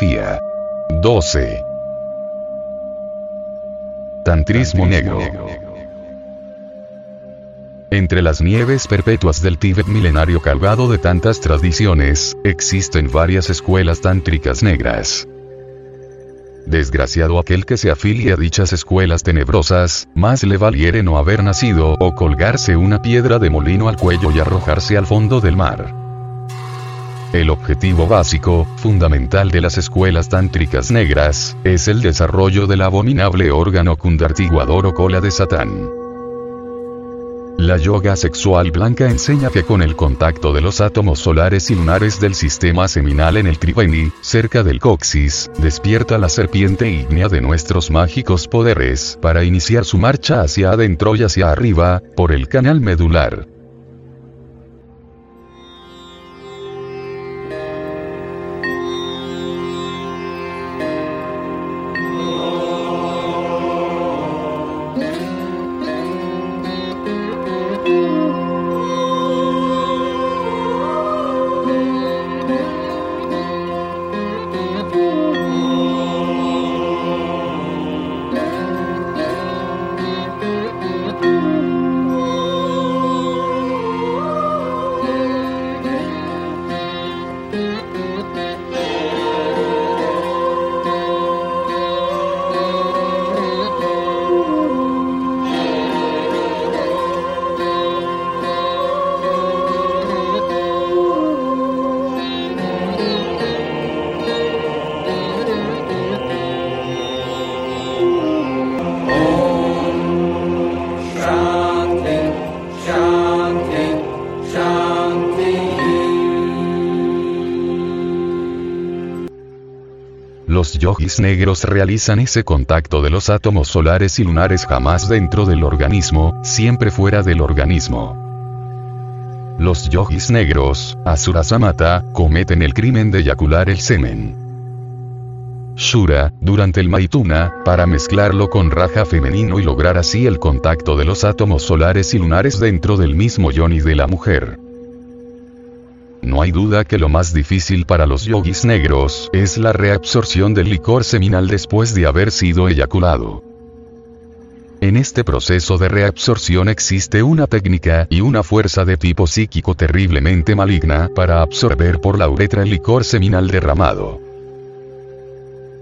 Bibliografía. 12. Tantrismo negro. Entre las nieves perpetuas del Tíbet milenario cargado de tantas tradiciones, existen varias escuelas tántricas negras. Desgraciado aquel que se afilie a dichas escuelas tenebrosas, más le valiere no haber nacido o colgarse una piedra de molino al cuello y arrojarse al fondo del mar. El objetivo básico, fundamental de las escuelas tántricas negras, es el desarrollo del abominable órgano kundartiguador o cola de Satán. La yoga sexual blanca enseña que con el contacto de los átomos solares y lunares del sistema seminal en el Triveni, cerca del coxis, despierta la serpiente ígnea de nuestros mágicos poderes, para iniciar su marcha hacia adentro y hacia arriba, por el canal medular. Los yogis negros realizan ese contacto de los átomos solares y lunares jamás dentro del organismo, siempre fuera del organismo. Los yogis negros, Asura Samata, cometen el crimen de eyacular el semen. Shura, durante el Maituna, para mezclarlo con raja femenino y lograr así el contacto de los átomos solares y lunares dentro del mismo yoni de la mujer. No hay duda que lo más difícil para los yogis negros es la reabsorción del licor seminal después de haber sido eyaculado. En este proceso de reabsorción existe una técnica y una fuerza de tipo psíquico terriblemente maligna para absorber por la uretra el licor seminal derramado.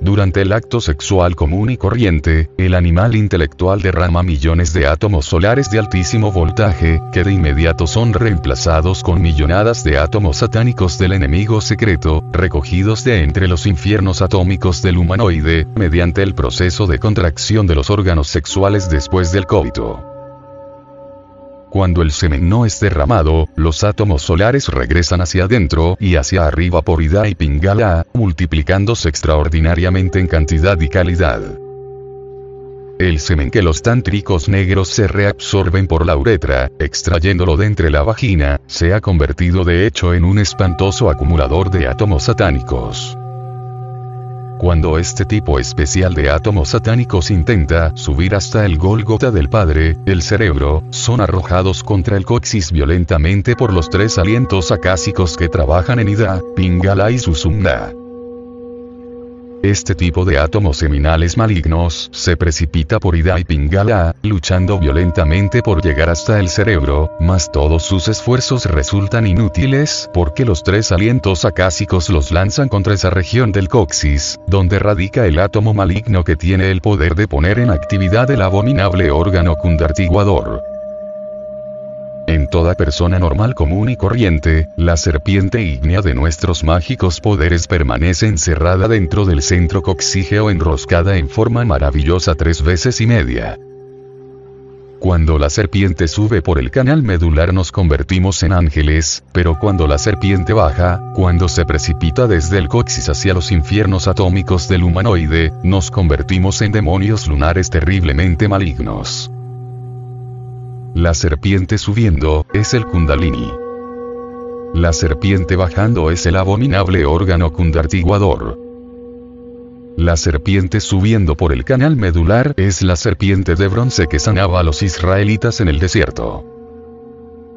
Durante el acto sexual común y corriente, el animal intelectual derrama millones de átomos solares de altísimo voltaje, que de inmediato son reemplazados con millonadas de átomos satánicos del enemigo secreto, recogidos de entre los infiernos atómicos del humanoide, mediante el proceso de contracción de los órganos sexuales después del coito. Cuando el semen no es derramado, los átomos solares regresan hacia adentro y hacia arriba por Ida y Pingala, multiplicándose extraordinariamente en cantidad y calidad. El semen que los tántricos negros se reabsorben por la uretra, extrayéndolo de entre la vagina, se ha convertido de hecho en un espantoso acumulador de átomos satánicos. Cuando este tipo especial de átomos satánicos intenta subir hasta el Gólgota del Padre, el cerebro, son arrojados contra el coxis violentamente por los tres alientos acásicos que trabajan en Ida, Pingala y Susumna. Este tipo de átomos seminales malignos se precipita por Ida y Pingala, luchando violentamente por llegar hasta el cerebro, mas todos sus esfuerzos resultan inútiles porque los tres alientos acásicos los lanzan contra esa región del coxis, donde radica el átomo maligno que tiene el poder de poner en actividad el abominable órgano cundartiguador. En toda persona normal común y corriente, la serpiente ígnea de nuestros mágicos poderes permanece encerrada dentro del centro coxígeo enroscada en forma maravillosa tres veces y media. Cuando la serpiente sube por el canal medular nos convertimos en ángeles, pero cuando la serpiente baja, cuando se precipita desde el coxis hacia los infiernos atómicos del humanoide, nos convertimos en demonios lunares terriblemente malignos. La serpiente subiendo, es el kundalini. La serpiente bajando es el abominable órgano kundartiguador. La serpiente subiendo por el canal medular es la serpiente de bronce que sanaba a los israelitas en el desierto.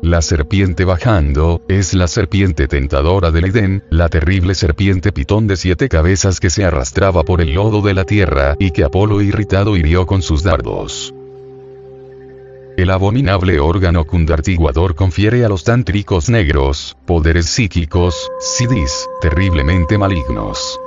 La serpiente bajando, es la serpiente tentadora del Edén, la terrible serpiente pitón de siete cabezas que se arrastraba por el lodo de la tierra y que Apolo irritado hirió con sus dardos. El abominable órgano cundartiguador confiere a los tántricos negros, poderes psíquicos, sidis, terriblemente malignos.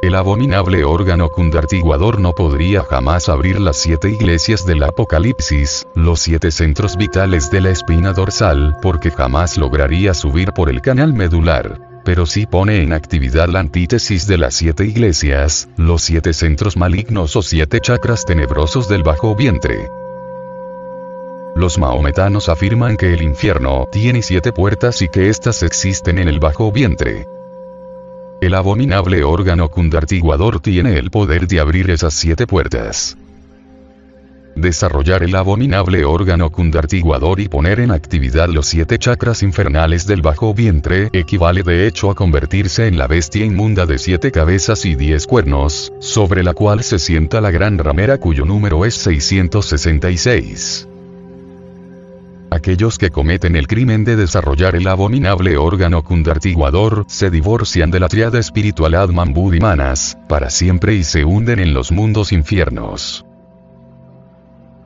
El abominable órgano cundartiguador no podría jamás abrir las siete iglesias del Apocalipsis, los siete centros vitales de la espina dorsal, porque jamás lograría subir por el canal medular pero sí pone en actividad la antítesis de las siete iglesias, los siete centros malignos o siete chakras tenebrosos del bajo vientre. Los maometanos afirman que el infierno tiene siete puertas y que éstas existen en el bajo vientre. El abominable órgano cundartiguador tiene el poder de abrir esas siete puertas. Desarrollar el abominable órgano cundartiguador y poner en actividad los siete chakras infernales del bajo vientre equivale de hecho a convertirse en la bestia inmunda de siete cabezas y diez cuernos, sobre la cual se sienta la gran ramera cuyo número es 666. Aquellos que cometen el crimen de desarrollar el abominable órgano cundartiguador se divorcian de la triada espiritual Adman Budimanas, para siempre y se hunden en los mundos infiernos.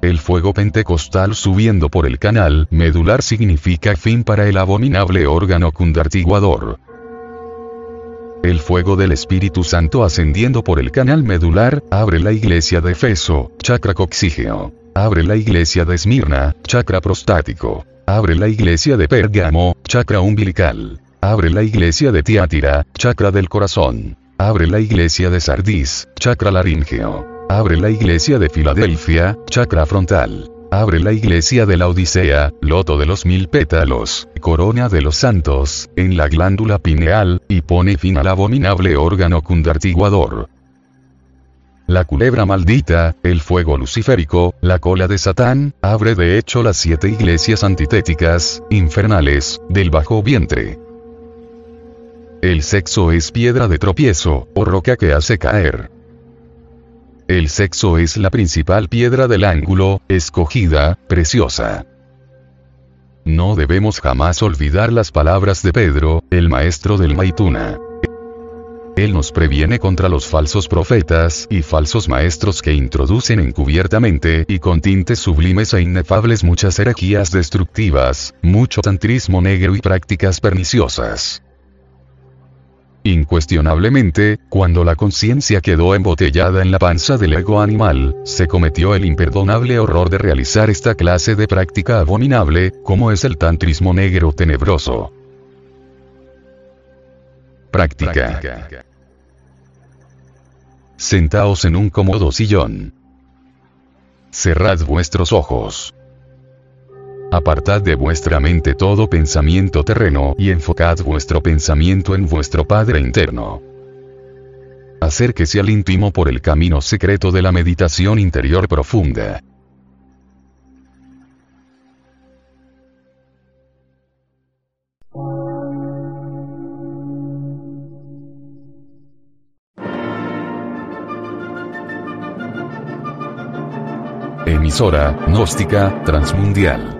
El fuego pentecostal subiendo por el canal medular significa fin para el abominable órgano cundartiguador. El fuego del Espíritu Santo ascendiendo por el canal medular, abre la iglesia de Feso, chakra coxígeo. Abre la iglesia de Esmirna, chakra prostático. Abre la iglesia de Pérgamo, chakra umbilical. Abre la iglesia de Tiátira, chakra del corazón. Abre la iglesia de Sardis, chakra laríngeo. Abre la iglesia de Filadelfia, chakra frontal. Abre la iglesia de la Odisea, loto de los mil pétalos, corona de los santos, en la glándula pineal, y pone fin al abominable órgano cundartiguador la culebra maldita, el fuego luciférico, la cola de Satán, abre de hecho las siete iglesias antitéticas, infernales, del bajo vientre. El sexo es piedra de tropiezo, o roca que hace caer. El sexo es la principal piedra del ángulo, escogida, preciosa. No debemos jamás olvidar las palabras de Pedro, el maestro del Maituna. Él nos previene contra los falsos profetas y falsos maestros que introducen encubiertamente y con tintes sublimes e inefables muchas herejías destructivas, mucho tantrismo negro y prácticas perniciosas. Incuestionablemente, cuando la conciencia quedó embotellada en la panza del ego animal, se cometió el imperdonable horror de realizar esta clase de práctica abominable, como es el tantrismo negro tenebroso. Práctica. Sentaos en un cómodo sillón. Cerrad vuestros ojos. Apartad de vuestra mente todo pensamiento terreno y enfocad vuestro pensamiento en vuestro Padre interno. Acérquese al íntimo por el camino secreto de la meditación interior profunda. Emisora, gnóstica, transmundial.